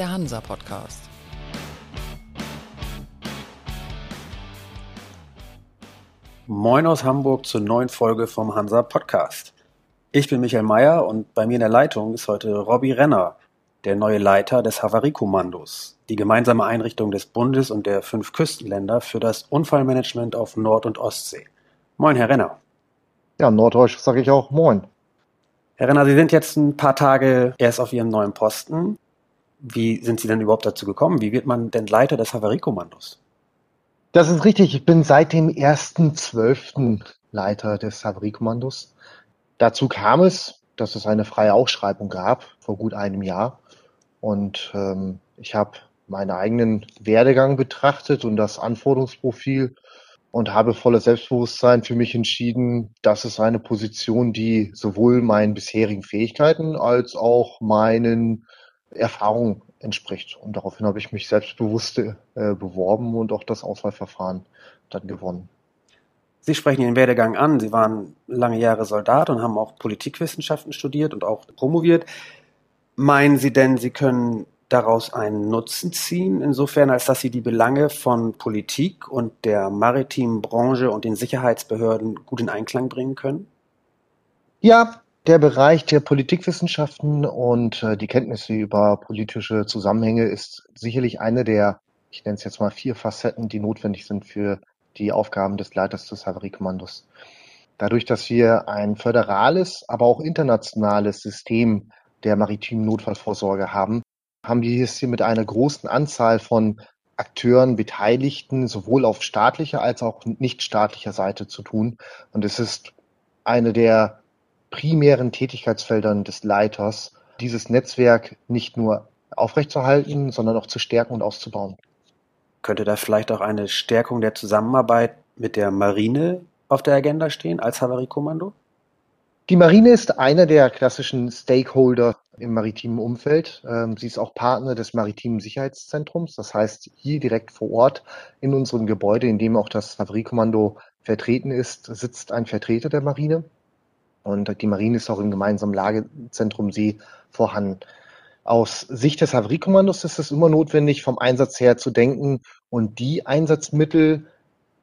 der Hansa Podcast. Moin aus Hamburg zur neuen Folge vom Hansa Podcast. Ich bin Michael Mayer und bei mir in der Leitung ist heute Robby Renner, der neue Leiter des Havariekommandos, die gemeinsame Einrichtung des Bundes und der fünf Küstenländer für das Unfallmanagement auf Nord- und Ostsee. Moin, Herr Renner. Ja, Norddeutsch sage ich auch Moin. Herr Renner, Sie sind jetzt ein paar Tage erst auf Ihrem neuen Posten. Wie sind Sie denn überhaupt dazu gekommen? Wie wird man denn Leiter des Havariekommandos? Das ist richtig. Ich bin seit dem 1.12. Leiter des Havariekommandos. Dazu kam es, dass es eine freie Ausschreibung gab vor gut einem Jahr. Und ähm, ich habe meinen eigenen Werdegang betrachtet und das Anforderungsprofil und habe voller Selbstbewusstsein für mich entschieden, das ist eine Position, die sowohl meinen bisherigen Fähigkeiten als auch meinen Erfahrungen entspricht. Und daraufhin habe ich mich selbstbewusst äh, beworben und auch das Auswahlverfahren dann gewonnen. Sie sprechen Ihren Werdegang an. Sie waren lange Jahre Soldat und haben auch Politikwissenschaften studiert und auch promoviert. Meinen Sie denn, Sie können daraus einen Nutzen ziehen, insofern als dass Sie die Belange von Politik und der maritimen Branche und den Sicherheitsbehörden gut in Einklang bringen können? Ja, der Bereich der Politikwissenschaften und äh, die Kenntnisse über politische Zusammenhänge ist sicherlich eine der, ich nenne es jetzt mal vier Facetten, die notwendig sind für die Aufgaben des Leiters des Havariekommandos. Dadurch, dass wir ein föderales, aber auch internationales System der maritimen Notfallvorsorge haben, haben wir es hier mit einer großen Anzahl von Akteuren, Beteiligten, sowohl auf staatlicher als auch nicht staatlicher Seite zu tun. Und es ist eine der primären Tätigkeitsfeldern des Leiters, dieses Netzwerk nicht nur aufrechtzuerhalten, sondern auch zu stärken und auszubauen. Könnte da vielleicht auch eine Stärkung der Zusammenarbeit mit der Marine auf der Agenda stehen als Havariekommando? Die Marine ist einer der klassischen Stakeholder im maritimen Umfeld. Ähm, sie ist auch Partner des maritimen Sicherheitszentrums. Das heißt, hier direkt vor Ort in unserem Gebäude, in dem auch das Havariekommando vertreten ist, sitzt ein Vertreter der Marine. Und die Marine ist auch im gemeinsamen Lagezentrum See vorhanden. Aus Sicht des Havariekommandos ist es immer notwendig, vom Einsatz her zu denken und die Einsatzmittel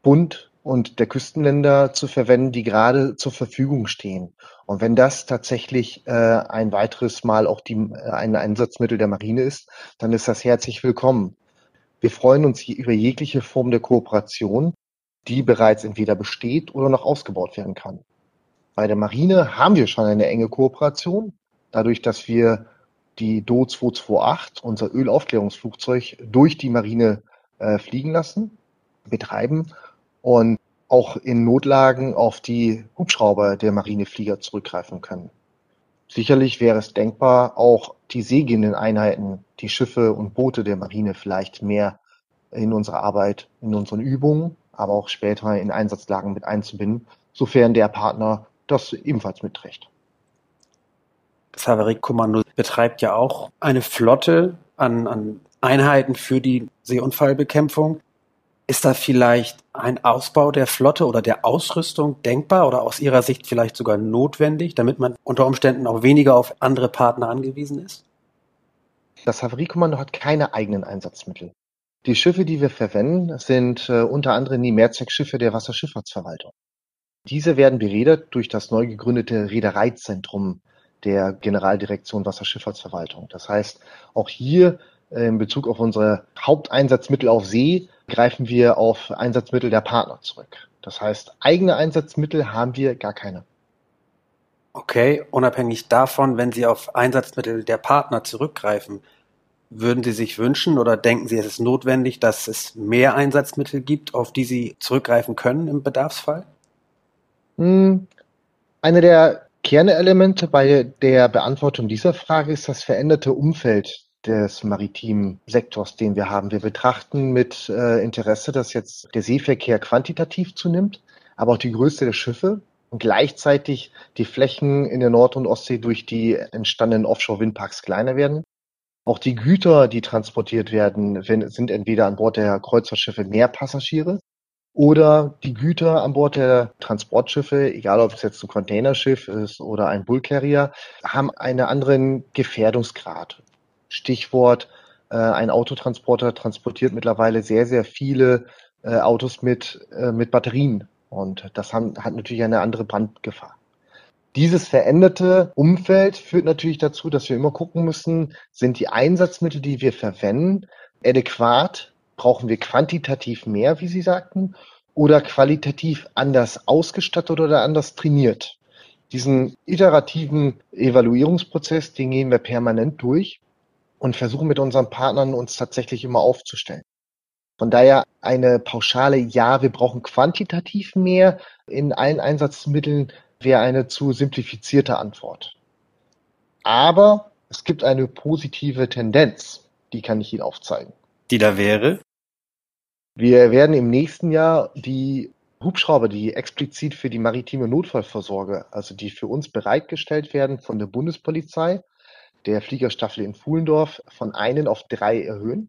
Bund und der Küstenländer zu verwenden, die gerade zur Verfügung stehen. Und wenn das tatsächlich äh, ein weiteres Mal auch die, äh, ein Einsatzmittel der Marine ist, dann ist das herzlich willkommen. Wir freuen uns über jegliche Form der Kooperation, die bereits entweder besteht oder noch ausgebaut werden kann. Bei der Marine haben wir schon eine enge Kooperation, dadurch, dass wir die Do 228, unser Ölaufklärungsflugzeug, durch die Marine äh, fliegen lassen, betreiben und auch in Notlagen auf die Hubschrauber der Marineflieger zurückgreifen können. Sicherlich wäre es denkbar, auch die seegehenden Einheiten, die Schiffe und Boote der Marine vielleicht mehr in unsere Arbeit, in unseren Übungen, aber auch später in Einsatzlagen mit einzubinden, sofern der Partner das ebenfalls mitträgt. Das Havariekommando betreibt ja auch eine Flotte an, an Einheiten für die Seeunfallbekämpfung. Ist da vielleicht ein Ausbau der Flotte oder der Ausrüstung denkbar oder aus Ihrer Sicht vielleicht sogar notwendig, damit man unter Umständen auch weniger auf andere Partner angewiesen ist? Das Havariekommando hat keine eigenen Einsatzmittel. Die Schiffe, die wir verwenden, sind äh, unter anderem die Mehrzweckschiffe der Wasserschifffahrtsverwaltung. Diese werden beredet durch das neu gegründete Reedereizentrum der Generaldirektion Wasserschifffahrtsverwaltung. Das heißt, auch hier äh, in Bezug auf unsere Haupteinsatzmittel auf See greifen wir auf Einsatzmittel der Partner zurück. Das heißt, eigene Einsatzmittel haben wir gar keine. Okay, unabhängig davon, wenn Sie auf Einsatzmittel der Partner zurückgreifen, würden Sie sich wünschen oder denken Sie, es ist notwendig, dass es mehr Einsatzmittel gibt, auf die Sie zurückgreifen können im Bedarfsfall? Hm, eine der Kernelemente bei der Beantwortung dieser Frage ist das veränderte Umfeld des maritimen Sektors, den wir haben. Wir betrachten mit äh, Interesse, dass jetzt der Seeverkehr quantitativ zunimmt, aber auch die Größe der Schiffe und gleichzeitig die Flächen in der Nord- und Ostsee durch die entstandenen Offshore-Windparks kleiner werden. Auch die Güter, die transportiert werden, sind entweder an Bord der Kreuzfahrtschiffe mehr Passagiere oder die Güter an Bord der Transportschiffe, egal ob es jetzt ein Containerschiff ist oder ein Bullcarrier, haben einen anderen Gefährdungsgrad. Stichwort Äh, ein Autotransporter transportiert mittlerweile sehr, sehr viele äh, Autos mit, äh, mit Batterien. Und das haben, hat natürlich eine andere Brandgefahr. Dieses veränderte Umfeld führt natürlich dazu, dass wir immer gucken müssen, sind die Einsatzmittel, die wir verwenden, adäquat? Brauchen wir quantitativ mehr, wie Sie sagten, oder qualitativ anders ausgestattet oder anders trainiert? Diesen iterativen Evaluierungsprozess, den gehen wir permanent durch und versuchen mit unseren Partnern uns tatsächlich immer aufzustellen. Von daher eine pauschale Ja, wir brauchen quantitativ mehr in allen Einsatzmitteln wäre eine zu simplifizierte Antwort. Aber es gibt eine positive Tendenz, die kann ich Ihnen aufzeigen. Die da wäre? Wir werden im nächsten Jahr die Hubschrauber, die explizit für die maritime Notfallvorsorge, also die für uns bereitgestellt werden von der Bundespolizei, der Fliegerstaffel in Fuhlendorf, von einen auf drei erhöhen.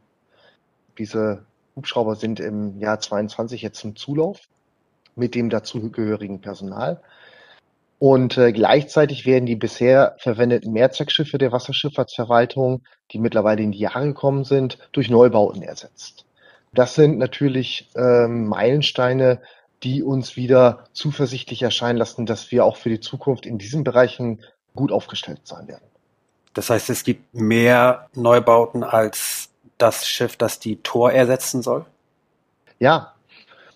Diese Hubschrauber sind im Jahr 22 jetzt zum Zulauf mit dem dazugehörigen Personal. Und äh, gleichzeitig werden die bisher verwendeten Mehrzweckschiffe der Wasserschifffahrtsverwaltung, die mittlerweile in die Jahre gekommen sind, durch Neubauten ersetzt. Das sind natürlich ähm, Meilensteine, die uns wieder zuversichtlich erscheinen lassen, dass wir auch für die Zukunft in diesen Bereichen gut aufgestellt sein werden. Das heißt, es gibt mehr Neubauten als das Schiff, das die Tor ersetzen soll? Ja,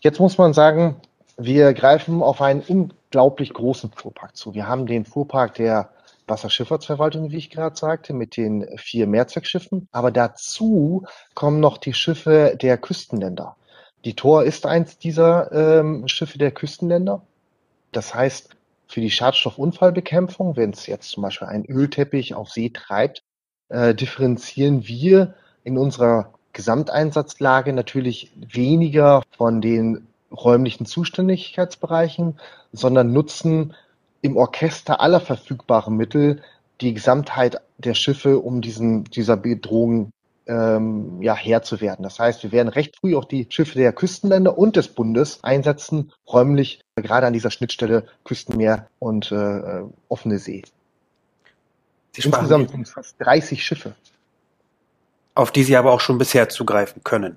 jetzt muss man sagen, wir greifen auf einen unglaublich großen Fuhrpark zu. Wir haben den Fuhrpark der Wasserschifffahrtsverwaltung, wie ich gerade sagte, mit den vier Mehrzweckschiffen. Aber dazu kommen noch die Schiffe der Küstenländer. Die Tor ist eins dieser ähm, Schiffe der Küstenländer. Das heißt, für die Schadstoffunfallbekämpfung, wenn es jetzt zum Beispiel einen Ölteppich auf See treibt, äh, differenzieren wir in unserer Gesamteinsatzlage natürlich weniger von den räumlichen Zuständigkeitsbereichen, sondern nutzen im Orchester aller verfügbaren Mittel die Gesamtheit der Schiffe, um diesen, dieser Bedrohung ähm, ja, Herr zu werden. Das heißt, wir werden recht früh auch die Schiffe der Küstenländer und des Bundes einsetzen, räumlich gerade an dieser Schnittstelle Küstenmeer und äh, offene See. Sie Insgesamt sind es fast 30 Schiffe. Auf die Sie aber auch schon bisher zugreifen können.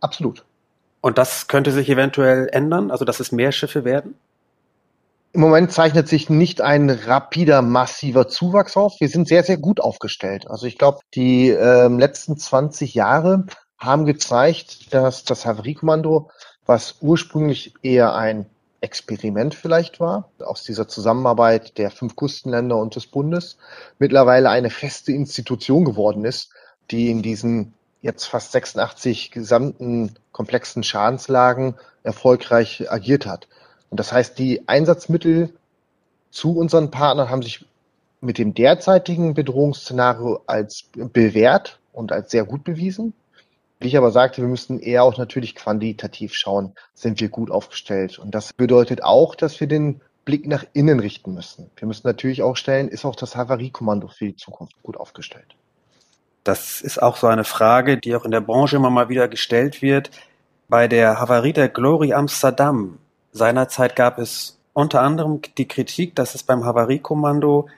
Absolut. Und das könnte sich eventuell ändern, also dass es mehr Schiffe werden? Im Moment zeichnet sich nicht ein rapider, massiver Zuwachs auf. Wir sind sehr, sehr gut aufgestellt. Also ich glaube, die ähm, letzten 20 Jahre haben gezeigt, dass das Havariekommando, was ursprünglich eher ein Experiment vielleicht war, aus dieser Zusammenarbeit der fünf Küstenländer und des Bundes, mittlerweile eine feste Institution geworden ist, die in diesen jetzt fast 86 gesamten komplexen Schadenslagen erfolgreich agiert hat. Und das heißt, die Einsatzmittel zu unseren Partnern haben sich mit dem derzeitigen Bedrohungsszenario als bewährt und als sehr gut bewiesen. Wie ich aber sagte, wir müssen eher auch natürlich quantitativ schauen, sind wir gut aufgestellt. Und das bedeutet auch, dass wir den Blick nach innen richten müssen. Wir müssen natürlich auch stellen, ist auch das Havariekommando für die Zukunft gut aufgestellt? Das ist auch so eine Frage, die auch in der Branche immer mal wieder gestellt wird. Bei der Havarie der Glory Amsterdam Seinerzeit gab es unter anderem die Kritik, dass es beim Havariekommando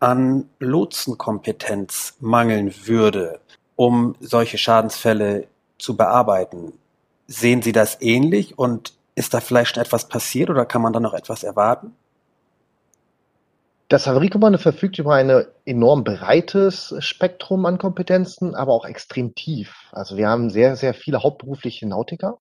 an Lotsenkompetenz mangeln würde, um solche Schadensfälle zu bearbeiten. Sehen Sie das ähnlich und ist da vielleicht schon etwas passiert oder kann man da noch etwas erwarten? Das Havariekommando verfügt über ein enorm breites Spektrum an Kompetenzen, aber auch extrem tief. Also wir haben sehr, sehr viele hauptberufliche Nautiker,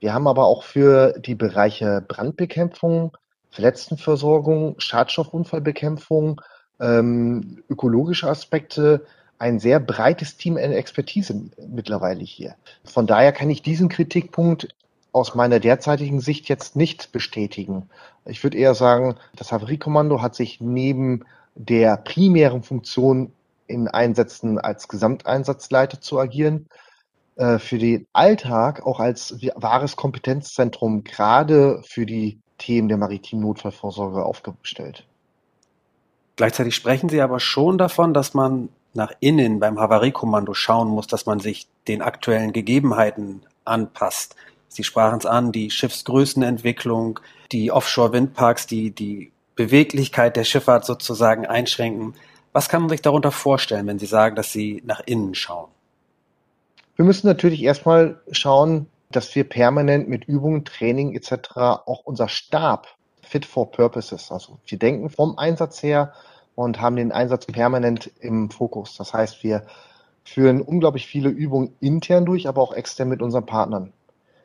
wir haben aber auch für die Bereiche Brandbekämpfung, Verletztenversorgung, Schadstoffunfallbekämpfung, ähm, ökologische Aspekte ein sehr breites Team an Expertise mittlerweile hier. Von daher kann ich diesen Kritikpunkt aus meiner derzeitigen Sicht jetzt nicht bestätigen. Ich würde eher sagen, das Havariekommando hat sich neben der primären Funktion in Einsätzen als Gesamteinsatzleiter zu agieren, äh, für den Alltag auch als wahres Kompetenzzentrum gerade für die Themen der maritimen Notfallvorsorge aufgestellt. Gleichzeitig sprechen Sie aber schon davon, dass man nach innen beim Havariekommando schauen muss, dass man sich den aktuellen Gegebenheiten anpasst. Sie sprachen es an, die Schiffsgrößenentwicklung, die Offshore-Windparks, die die Beweglichkeit der Schifffahrt sozusagen einschränken. Was kann man sich darunter vorstellen, wenn Sie sagen, dass Sie nach innen schauen? Wir müssen natürlich erstmal schauen, dass wir permanent mit Übungen, Training etc. auch unser Stab fit for purposes, also wir denken vom Einsatz her und haben den Einsatz permanent im Fokus. Das heißt, wir führen unglaublich viele Übungen intern durch, aber auch extern mit unseren Partnern.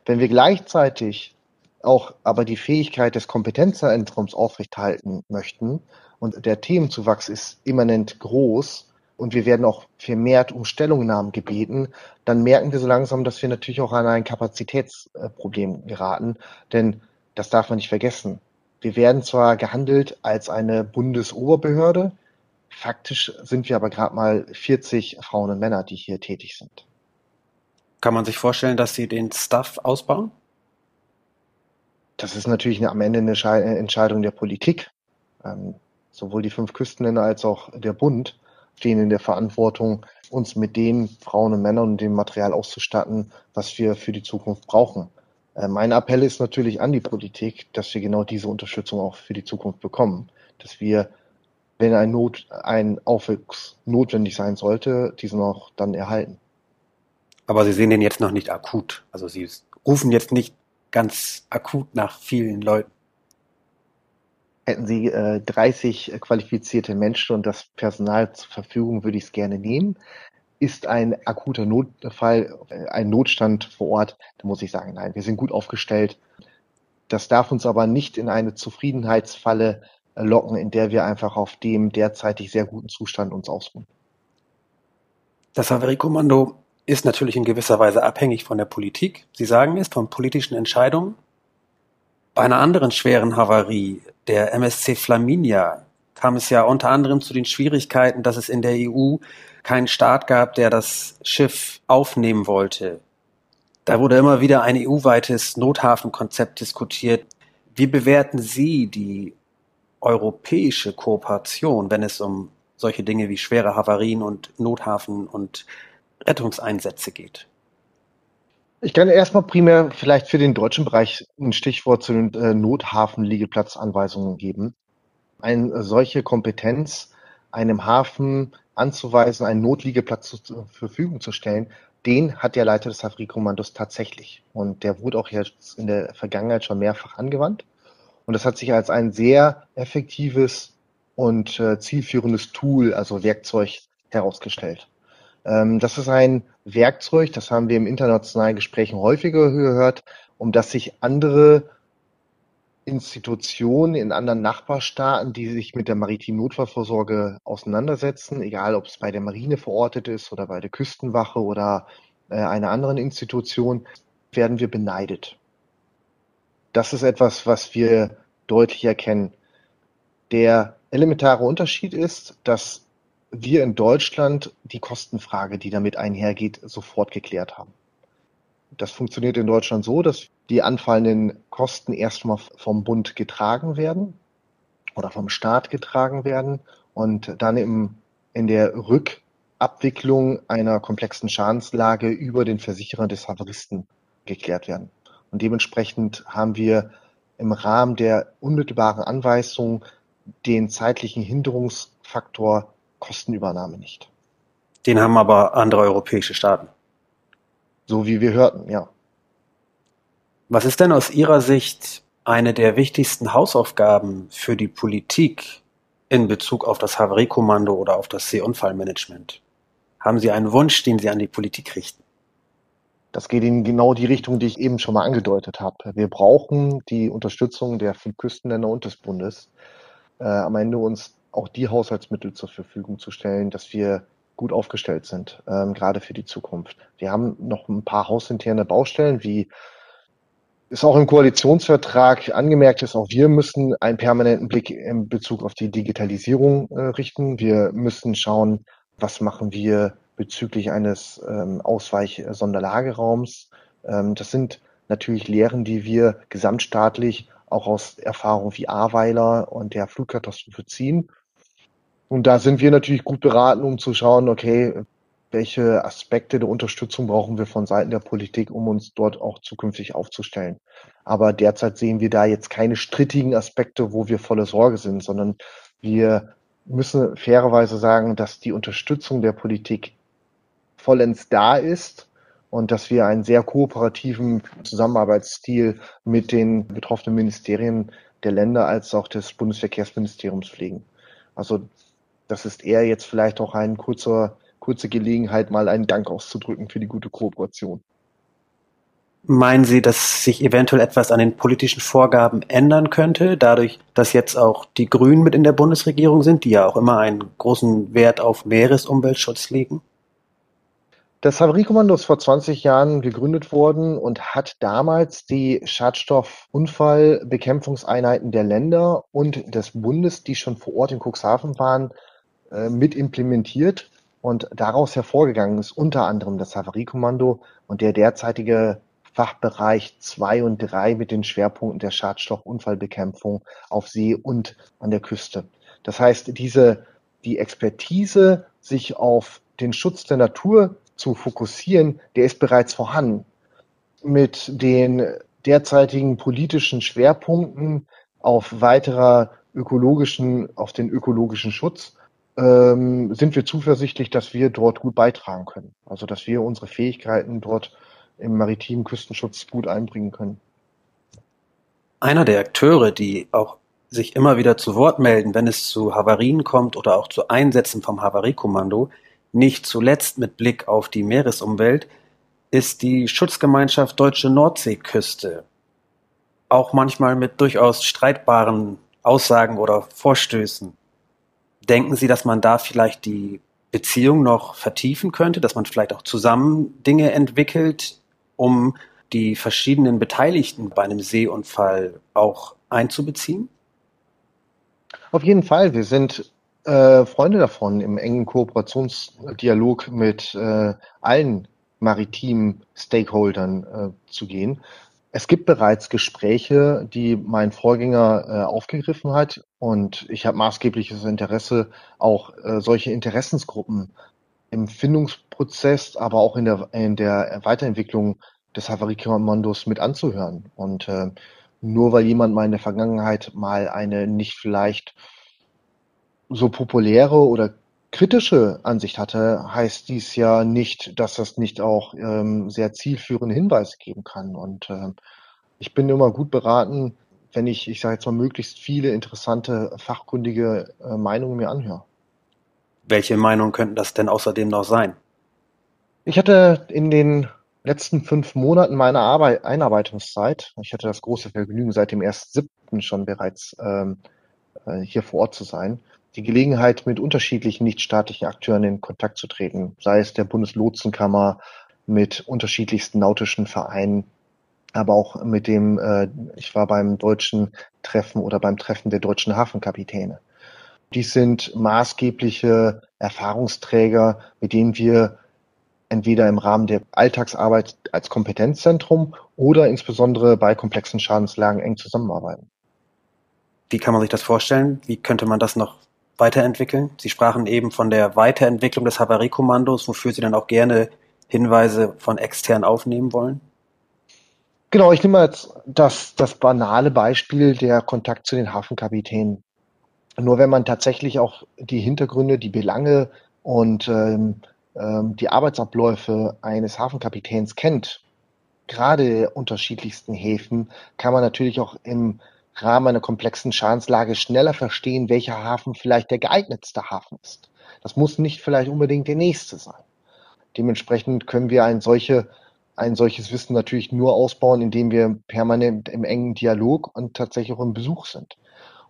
Wenn wir gleichzeitig auch aber die Fähigkeit des Kompetenzzentrums aufrechthalten möchten und der Themenzuwachs ist immanent groß und wir werden auch vermehrt um Stellungnahmen gebeten, dann merken wir so langsam, dass wir natürlich auch an ein Kapazitätsproblem geraten, denn das darf man nicht vergessen. Wir werden zwar gehandelt als eine Bundesoberbehörde, faktisch sind wir aber gerade mal 40 Frauen und Männer, die hier tätig sind. Kann man sich vorstellen, dass Sie den Staff ausbauen? Das ist natürlich eine, am Ende eine Entscheidung der Politik. Ähm, sowohl die fünf Küstenländer als auch der Bund stehen in der Verantwortung, uns mit den Frauen und Männern und dem Material auszustatten, was wir für die Zukunft brauchen. Äh, mein Appell ist natürlich an die Politik, dass wir genau diese Unterstützung auch für die Zukunft bekommen. Dass wir, wenn ein, Not, ein Aufwuchs notwendig sein sollte, diesen auch dann erhalten. Aber Sie sehen den jetzt noch nicht akut. Also Sie rufen jetzt nicht ganz akut nach vielen Leuten. Hätten Sie äh, 30 qualifizierte Menschen und das Personal zur Verfügung, würde ich es gerne nehmen ist ein akuter Notfall, äh, ein Notstand vor Ort, da muss ich sagen, nein, wir sind gut aufgestellt. Das darf uns aber nicht in eine Zufriedenheitsfalle äh, locken, in der wir einfach auf dem derzeitig sehr guten Zustand uns ausruhen. Das Havariekommando ist natürlich in gewisser Weise abhängig von der Politik. Sie sagen es, von politischen Entscheidungen. Bei einer anderen schweren Havarie, der MSC Flaminia, kam es ja unter anderem zu den Schwierigkeiten, dass es in der EU keinen Staat gab, der das Schiff aufnehmen wollte. Da wurde immer wieder ein EU-weites Nothafenkonzept diskutiert. Wie bewerten Sie die europäische Kooperation, wenn es um solche Dinge wie schwere Havarien und Nothafen und Rettungseinsätze geht? Ich kann erstmal primär vielleicht für den deutschen Bereich ein Stichwort zu den äh, Nothafen-Liegeplatzanweisungen geben. Eine solche Kompetenz einem Hafen anzuweisen, einen Notliegeplatz zur Verfügung zu stellen, den hat der Leiter des Havariekommandos tatsächlich. Und der wurde auch jetzt in der Vergangenheit schon mehrfach angewandt. Und das hat sich als ein sehr effektives und äh, zielführendes Tool, also Werkzeug, herausgestellt. Ähm, das ist ein Werkzeug, das haben wir im internationalen Gesprächen häufiger gehört, um das sich andere Institutionen in anderen Nachbarstaaten, die sich mit der maritimen Notfallvorsorge auseinandersetzen, egal ob es bei der Marine verortet ist oder bei der Küstenwache oder äh, einer anderen Institution, werden wir beneidet. Das ist etwas, was wir deutlich erkennen. Der elementare Unterschied ist, dass wir in Deutschland die Kostenfrage, die damit einhergeht, sofort geklärt haben. Das funktioniert in Deutschland so, dass die anfallenden Kosten erstmal vom Bund getragen werden oder vom Staat getragen werden und dann im, in der Rückabwicklung einer komplexen Schadenslage über den Versicherer des Havaristen geklärt werden. Und dementsprechend haben wir im Rahmen der unmittelbaren Anweisung den zeitlichen Hinderungsfaktor Kostenübernahme nicht. Den haben aber andere europäische Staaten. So wie wir hörten, ja. Was ist denn aus Ihrer Sicht eine der wichtigsten Hausaufgaben für die Politik in Bezug auf das Havariekommando oder auf das Seeunfallmanagement? Haben Sie einen Wunsch, den Sie an die Politik richten? Das geht in genau die Richtung, die ich eben schon mal angedeutet habe. Wir brauchen die Unterstützung der fünf Küstenländer und des Bundes, äh, am Ende uns auch die Haushaltsmittel zur Verfügung zu stellen, dass wir gut aufgestellt sind, ähm, gerade für die Zukunft. Wir haben noch ein paar hausinterne Baustellen, wie ist auch im Koalitionsvertrag angemerkt ist, auch wir müssen einen permanenten Blick in Bezug auf die Digitalisierung äh, richten. Wir müssen schauen, was machen wir bezüglich eines ähm, Ausweich-Sonderlageraums. Ähm, das sind natürlich Lehren, die wir gesamtstaatlich auch aus Erfahrung wie Ahrweiler und der Flugkatastrophe ziehen. Und da sind wir natürlich gut beraten, um zu schauen, okay, welche Aspekte der Unterstützung brauchen wir von Seiten der Politik, um uns dort auch zukünftig aufzustellen. Aber derzeit sehen wir da jetzt keine strittigen Aspekte, wo wir volle Sorge sind, sondern wir müssen fairerweise sagen, dass die Unterstützung der Politik vollends da ist und dass wir einen sehr kooperativen Zusammenarbeitsstil mit den betroffenen Ministerien der Länder als auch des Bundesverkehrsministeriums pflegen. Also das ist eher jetzt vielleicht auch ein kurzer, kurze Gelegenheit, mal einen Dank auszudrücken für die gute Kooperation. Meinen Sie, dass sich eventuell etwas an den politischen Vorgaben ändern könnte, dadurch, dass jetzt auch die Grünen mit in der Bundesregierung sind, die ja auch immer einen großen Wert auf Meeresumweltschutz legen? Das Havariekommando ist vor 20 Jahren gegründet worden und hat damals die Schadstoffunfallbekämpfungseinheiten der Länder und des Bundes, die schon vor Ort in Cuxhaven waren, äh, mit implementiert. Und daraus hervorgegangen ist unter anderem das Havariekommando und der derzeitige Fachbereich 2 und 3 mit den Schwerpunkten der Schadstoffunfallbekämpfung auf See und an der Küste. Das heißt, diese, die Expertise, sich auf den Schutz der Natur zu fokussieren, der ist bereits vorhanden. Mit den derzeitigen politischen Schwerpunkten auf weiterer ökologischen, auf den ökologischen Schutz, ähm, sind wir zuversichtlich, dass wir dort gut beitragen können. Also dass wir unsere Fähigkeiten dort im maritimen Küstenschutz gut einbringen können. Einer der Akteure, die auch sich immer wieder zu Wort melden, wenn es zu Havarien kommt oder auch zu Einsätzen vom Havariekommando, nicht zuletzt mit Blick auf die Meeresumwelt, ist die Schutzgemeinschaft Deutsche Nordseeküste. Auch manchmal mit durchaus streitbaren Aussagen oder Vorstößen. Denken Sie, dass man da vielleicht die Beziehung noch vertiefen könnte, dass man vielleicht auch zusammen Dinge entwickelt, um die verschiedenen Beteiligten bei einem Seeunfall auch einzubeziehen? Auf jeden Fall. Wir sind äh, Freunde davon, im engen Kooperationsdialog mit äh, allen maritimen Stakeholdern äh, zu gehen. Es gibt bereits Gespräche, die mein Vorgänger äh, aufgegriffen hat und ich habe maßgebliches Interesse, auch äh, solche Interessensgruppen im Findungsprozess, aber auch in der, in der Weiterentwicklung des Havariekommandos mit anzuhören. Und äh, nur weil jemand mal in der Vergangenheit mal eine nicht vielleicht so populäre oder kritische Ansicht hatte, heißt dies ja nicht, dass das nicht auch ähm, sehr zielführende Hinweise geben kann. Und äh, ich bin immer gut beraten, wenn ich, ich sage jetzt mal, möglichst viele interessante, fachkundige äh, Meinungen mir anhöre. Welche Meinungen könnten das denn außerdem noch sein? Ich hatte in den letzten fünf Monaten meiner Arbeit, Einarbeitungszeit, ich hatte das große Vergnügen, seit dem 1.7. schon bereits ähm, äh, hier vor Ort zu sein, die Gelegenheit, mit unterschiedlichen nichtstaatlichen Akteuren in Kontakt zu treten, sei es der Bundeslotsenkammer, mit unterschiedlichsten nautischen Vereinen, aber auch mit dem, äh, ich war beim deutschen Treffen oder beim Treffen der deutschen Hafenkapitäne. Dies sind maßgebliche Erfahrungsträger, mit denen wir entweder im Rahmen der Alltagsarbeit als Kompetenzzentrum oder insbesondere bei komplexen Schadenslagen eng zusammenarbeiten. Wie kann man sich das vorstellen? Wie könnte man das noch weiterentwickeln? Sie sprachen eben von der Weiterentwicklung des Havariekommandos, wofür Sie dann auch gerne Hinweise von extern aufnehmen wollen. Genau, ich nehme jetzt das, das banale Beispiel der Kontakt zu den Hafenkapitänen. Nur wenn man tatsächlich auch die Hintergründe, die Belange und ähm, ähm, die Arbeitsabläufe eines Hafenkapitäns kennt, gerade unterschiedlichsten Häfen, kann man natürlich auch im Rahmen einer komplexen Schadenslage schneller verstehen, welcher Hafen vielleicht der geeignetste Hafen ist. Das muss nicht vielleicht unbedingt der nächste sein. Dementsprechend können wir ein, solche, ein solches Wissen natürlich nur ausbauen, indem wir permanent im engen Dialog und tatsächlich auch im Besuch sind.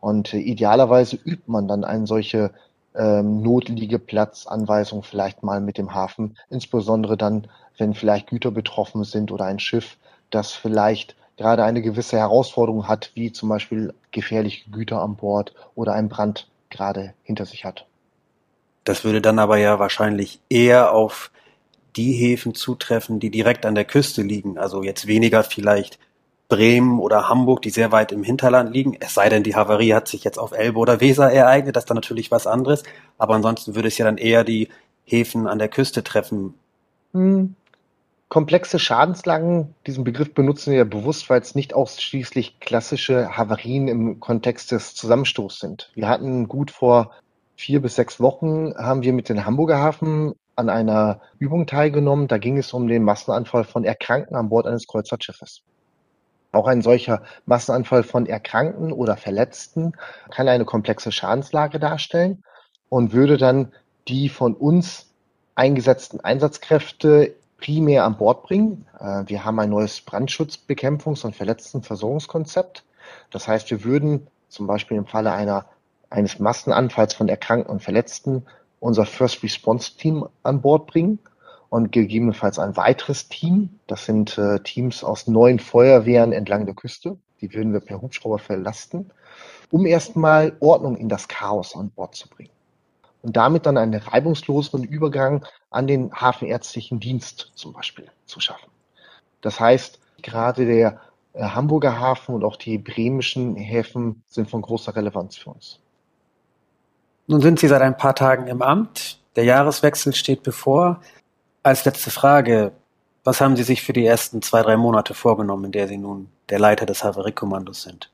Und äh, idealerweise übt man dann eine solche ähm, Notliegeplatzanweisung vielleicht mal mit dem Hafen, insbesondere dann, wenn vielleicht Güter betroffen sind oder ein Schiff, das vielleicht gerade eine gewisse Herausforderung hat, wie zum Beispiel gefährliche Güter an Bord oder ein Brand gerade hinter sich hat. Das würde dann aber ja wahrscheinlich eher auf die Häfen zutreffen, die direkt an der Küste liegen. Also jetzt weniger vielleicht Bremen oder Hamburg, die sehr weit im Hinterland liegen. Es sei denn, die Havarie hat sich jetzt auf Elbe oder Weser ereignet, das ist dann natürlich was anderes. Aber ansonsten würde es ja dann eher die Häfen an der Küste treffen. Hm. Komplexe Schadenslagen, diesen Begriff benutzen wir bewusst, weil es nicht ausschließlich klassische Havarien im Kontext des Zusammenstoßes sind. Wir hatten gut vor vier bis sechs Wochen haben wir mit dem Hamburger Hafen an einer Übung teilgenommen. Da ging es um den Massenanfall von Erkrankten an Bord eines Kreuzfahrtschiffes. Auch ein solcher Massenanfall von Erkrankten oder Verletzten kann eine komplexe Schadenslage darstellen und würde dann die von uns eingesetzten Einsatzkräfte primär an Bord bringen. Äh, wir haben ein neues Brandschutzbekämpfungs- und Verletztenversorgungskonzept. Das heißt, wir würden zum Beispiel im Falle einer, eines Massenanfalls von Erkrankten und Verletzten unser First Response Team an Bord bringen und gegebenenfalls ein weiteres Team. Das sind äh, Teams aus neun Feuerwehren entlang der Küste. Die würden wir per Hubschrauber verlasten, um erstmal Ordnung in das Chaos an Bord zu bringen und damit dann einen reibungslosen Übergang an den hafenärztlichen Dienst zum Beispiel zu schaffen. Das heißt, gerade der äh, Hamburger Hafen und auch die bremischen Häfen sind von großer Relevanz für uns. Nun sind Sie seit ein paar Tagen im Amt. Der Jahreswechsel steht bevor. Als letzte Frage, was haben Sie sich für die ersten zwei, drei Monate vorgenommen, in der Sie nun der Leiter des Havariekommandos sind?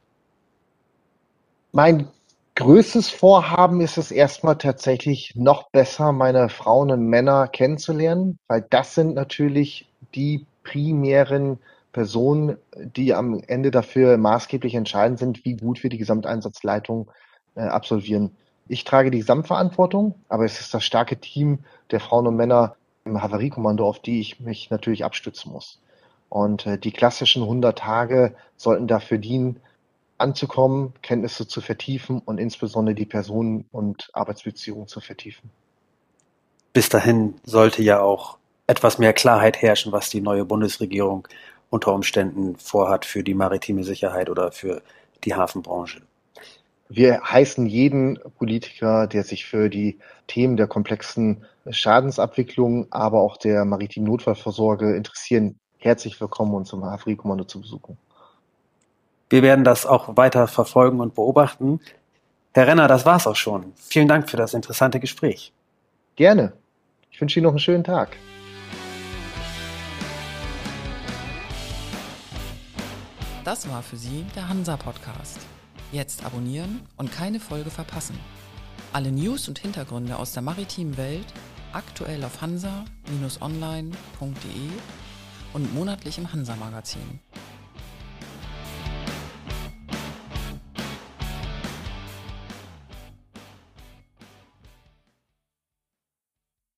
Mein größtes Vorhaben ist es erstmal tatsächlich noch besser meine Frauen und Männer kennenzulernen, weil das sind natürlich die primären Personen, die am Ende dafür maßgeblich entscheidend sind, wie gut wir die Gesamteinsatzleitung äh, absolvieren. Ich trage die Gesamtverantwortung, aber es ist das starke Team der Frauen und Männer im Havariekommando, auf die ich mich natürlich abstützen muss. Und äh, die klassischen 100 Tage sollten dafür dienen, anzukommen, Kenntnisse zu vertiefen und insbesondere die Personen- und Arbeitsbeziehungen zu vertiefen. Bis dahin sollte ja auch etwas mehr Klarheit herrschen, was die neue Bundesregierung unter Umständen vorhat für die maritime Sicherheit oder für die Hafenbranche. Wir heißen jeden Politiker, der sich für die Themen der komplexen Schadensabwicklung, aber auch der maritimen Notfallvorsorge interessieren, herzlich willkommen, uns im Hafenkommando zu besuchen. Wir werden das auch weiter verfolgen und beobachten. Herr Renner, das war's auch schon. Vielen Dank für das interessante Gespräch. Gerne. Ich wünsche Ihnen noch einen schönen Tag. Das war für Sie der Hansa Podcast. Jetzt abonnieren und keine Folge verpassen. Alle News und Hintergründe aus der maritimen Welt aktuell auf hansa-online.de und monatlich im Hansa Magazin.